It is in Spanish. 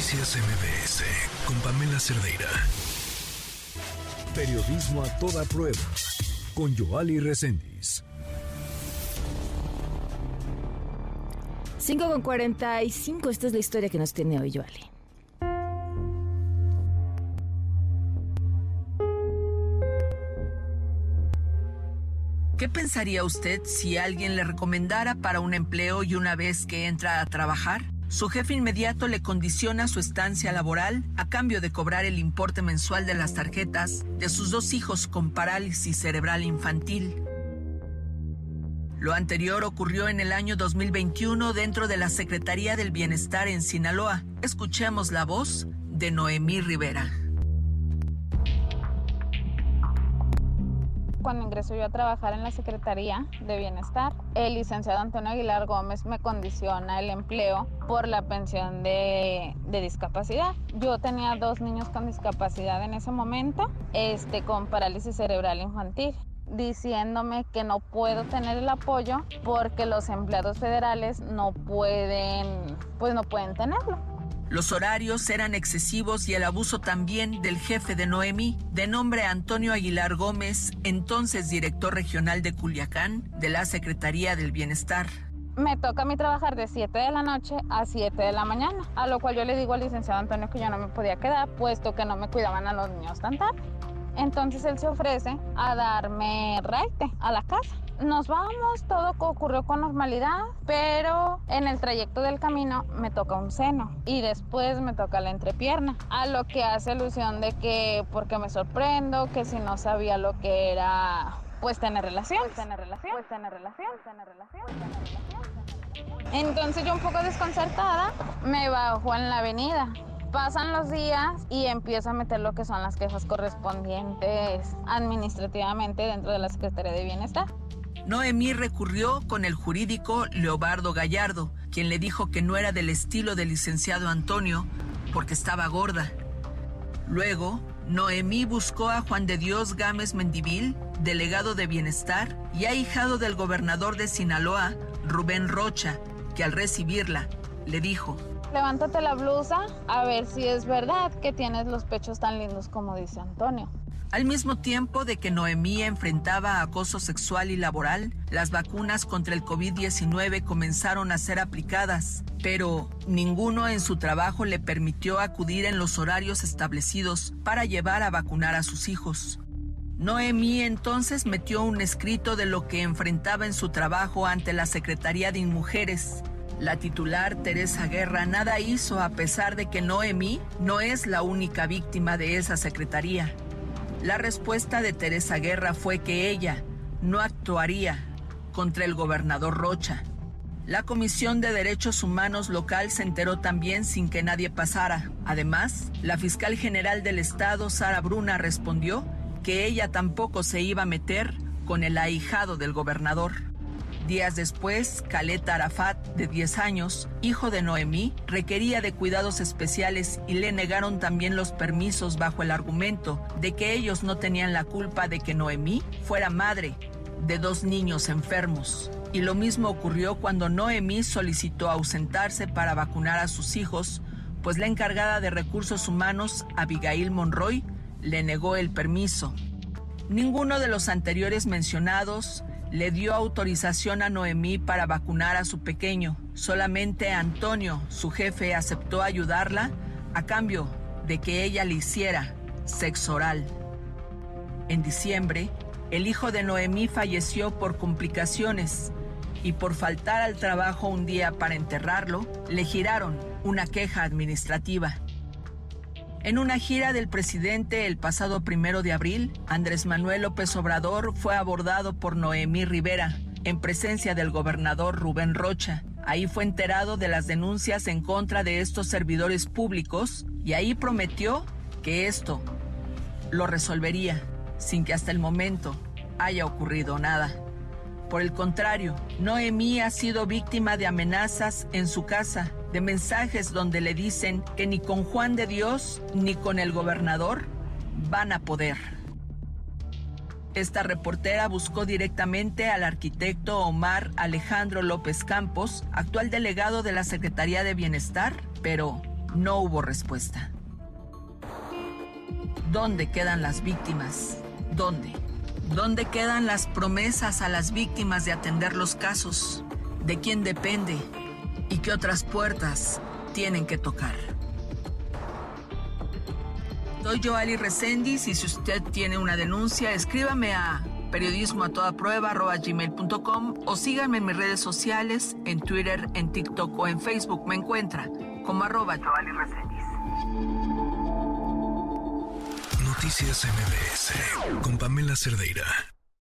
Noticias MBS con Pamela Cerdeira. Periodismo a toda prueba con Joali Reséndiz. 5 con 45, esta es la historia que nos tiene hoy Joali. ¿Qué pensaría usted si alguien le recomendara para un empleo y una vez que entra a trabajar? Su jefe inmediato le condiciona su estancia laboral a cambio de cobrar el importe mensual de las tarjetas de sus dos hijos con parálisis cerebral infantil. Lo anterior ocurrió en el año 2021 dentro de la Secretaría del Bienestar en Sinaloa. Escuchemos la voz de Noemí Rivera. Cuando ingreso yo a trabajar en la Secretaría de Bienestar, el licenciado Antonio Aguilar Gómez me condiciona el empleo por la pensión de, de, discapacidad. Yo tenía dos niños con discapacidad en ese momento, este, con parálisis cerebral infantil diciéndome que no puedo tener el apoyo porque los empleados federales no pueden, pues no pueden tenerlo. Los horarios eran excesivos y el abuso también del jefe de Noemi, de nombre Antonio Aguilar Gómez, entonces director regional de Culiacán, de la Secretaría del Bienestar. Me toca a mí trabajar de 7 de la noche a 7 de la mañana, a lo cual yo le digo al licenciado Antonio que yo no me podía quedar, puesto que no me cuidaban a los niños tan tarde. Entonces él se ofrece a darme raite a la casa. Nos vamos, todo ocurrió con normalidad, pero en el trayecto del camino me toca un seno y después me toca la entrepierna, a lo que hace alusión de que porque me sorprendo, que si no sabía lo que era pues tener relación, pues tener relación, pues tener relación, tener relación, tener relación. Entonces yo un poco desconcertada me bajo en la avenida Pasan los días y empiezo a meter lo que son las quejas correspondientes administrativamente dentro de la Secretaría de Bienestar. Noemí recurrió con el jurídico Leobardo Gallardo, quien le dijo que no era del estilo del licenciado Antonio porque estaba gorda. Luego, Noemí buscó a Juan de Dios Gámez Mendivil, delegado de Bienestar y ahijado del gobernador de Sinaloa, Rubén Rocha, que al recibirla le dijo, levántate la blusa a ver si es verdad que tienes los pechos tan lindos como dice Antonio. Al mismo tiempo de que Noemí enfrentaba acoso sexual y laboral, las vacunas contra el COVID-19 comenzaron a ser aplicadas, pero ninguno en su trabajo le permitió acudir en los horarios establecidos para llevar a vacunar a sus hijos. Noemí entonces metió un escrito de lo que enfrentaba en su trabajo ante la Secretaría de Mujeres la titular Teresa Guerra nada hizo a pesar de que Noemí no es la única víctima de esa secretaría. La respuesta de Teresa Guerra fue que ella no actuaría contra el gobernador Rocha. La Comisión de Derechos Humanos local se enteró también sin que nadie pasara. Además, la fiscal general del estado, Sara Bruna, respondió que ella tampoco se iba a meter con el ahijado del gobernador. Días después, Caleta Arafat, de 10 años, hijo de Noemí, requería de cuidados especiales y le negaron también los permisos bajo el argumento de que ellos no tenían la culpa de que Noemí fuera madre de dos niños enfermos. Y lo mismo ocurrió cuando Noemí solicitó ausentarse para vacunar a sus hijos, pues la encargada de recursos humanos, Abigail Monroy, le negó el permiso. Ninguno de los anteriores mencionados le dio autorización a Noemí para vacunar a su pequeño. Solamente Antonio, su jefe, aceptó ayudarla a cambio de que ella le hiciera sexo oral. En diciembre, el hijo de Noemí falleció por complicaciones y por faltar al trabajo un día para enterrarlo, le giraron una queja administrativa. En una gira del presidente el pasado primero de abril, Andrés Manuel López Obrador fue abordado por Noemí Rivera, en presencia del gobernador Rubén Rocha. Ahí fue enterado de las denuncias en contra de estos servidores públicos y ahí prometió que esto lo resolvería sin que hasta el momento haya ocurrido nada. Por el contrario, Noemí ha sido víctima de amenazas en su casa de mensajes donde le dicen que ni con Juan de Dios ni con el gobernador van a poder. Esta reportera buscó directamente al arquitecto Omar Alejandro López Campos, actual delegado de la Secretaría de Bienestar, pero no hubo respuesta. ¿Dónde quedan las víctimas? ¿Dónde? ¿Dónde quedan las promesas a las víctimas de atender los casos? ¿De quién depende? ¿Y qué otras puertas tienen que tocar? Soy Joali Resendiz y si usted tiene una denuncia, escríbame a periodismo a toda o síganme en mis redes sociales, en Twitter, en TikTok o en Facebook. Me encuentra como arroba Joali. Noticias MBS con Pamela Cerdeira.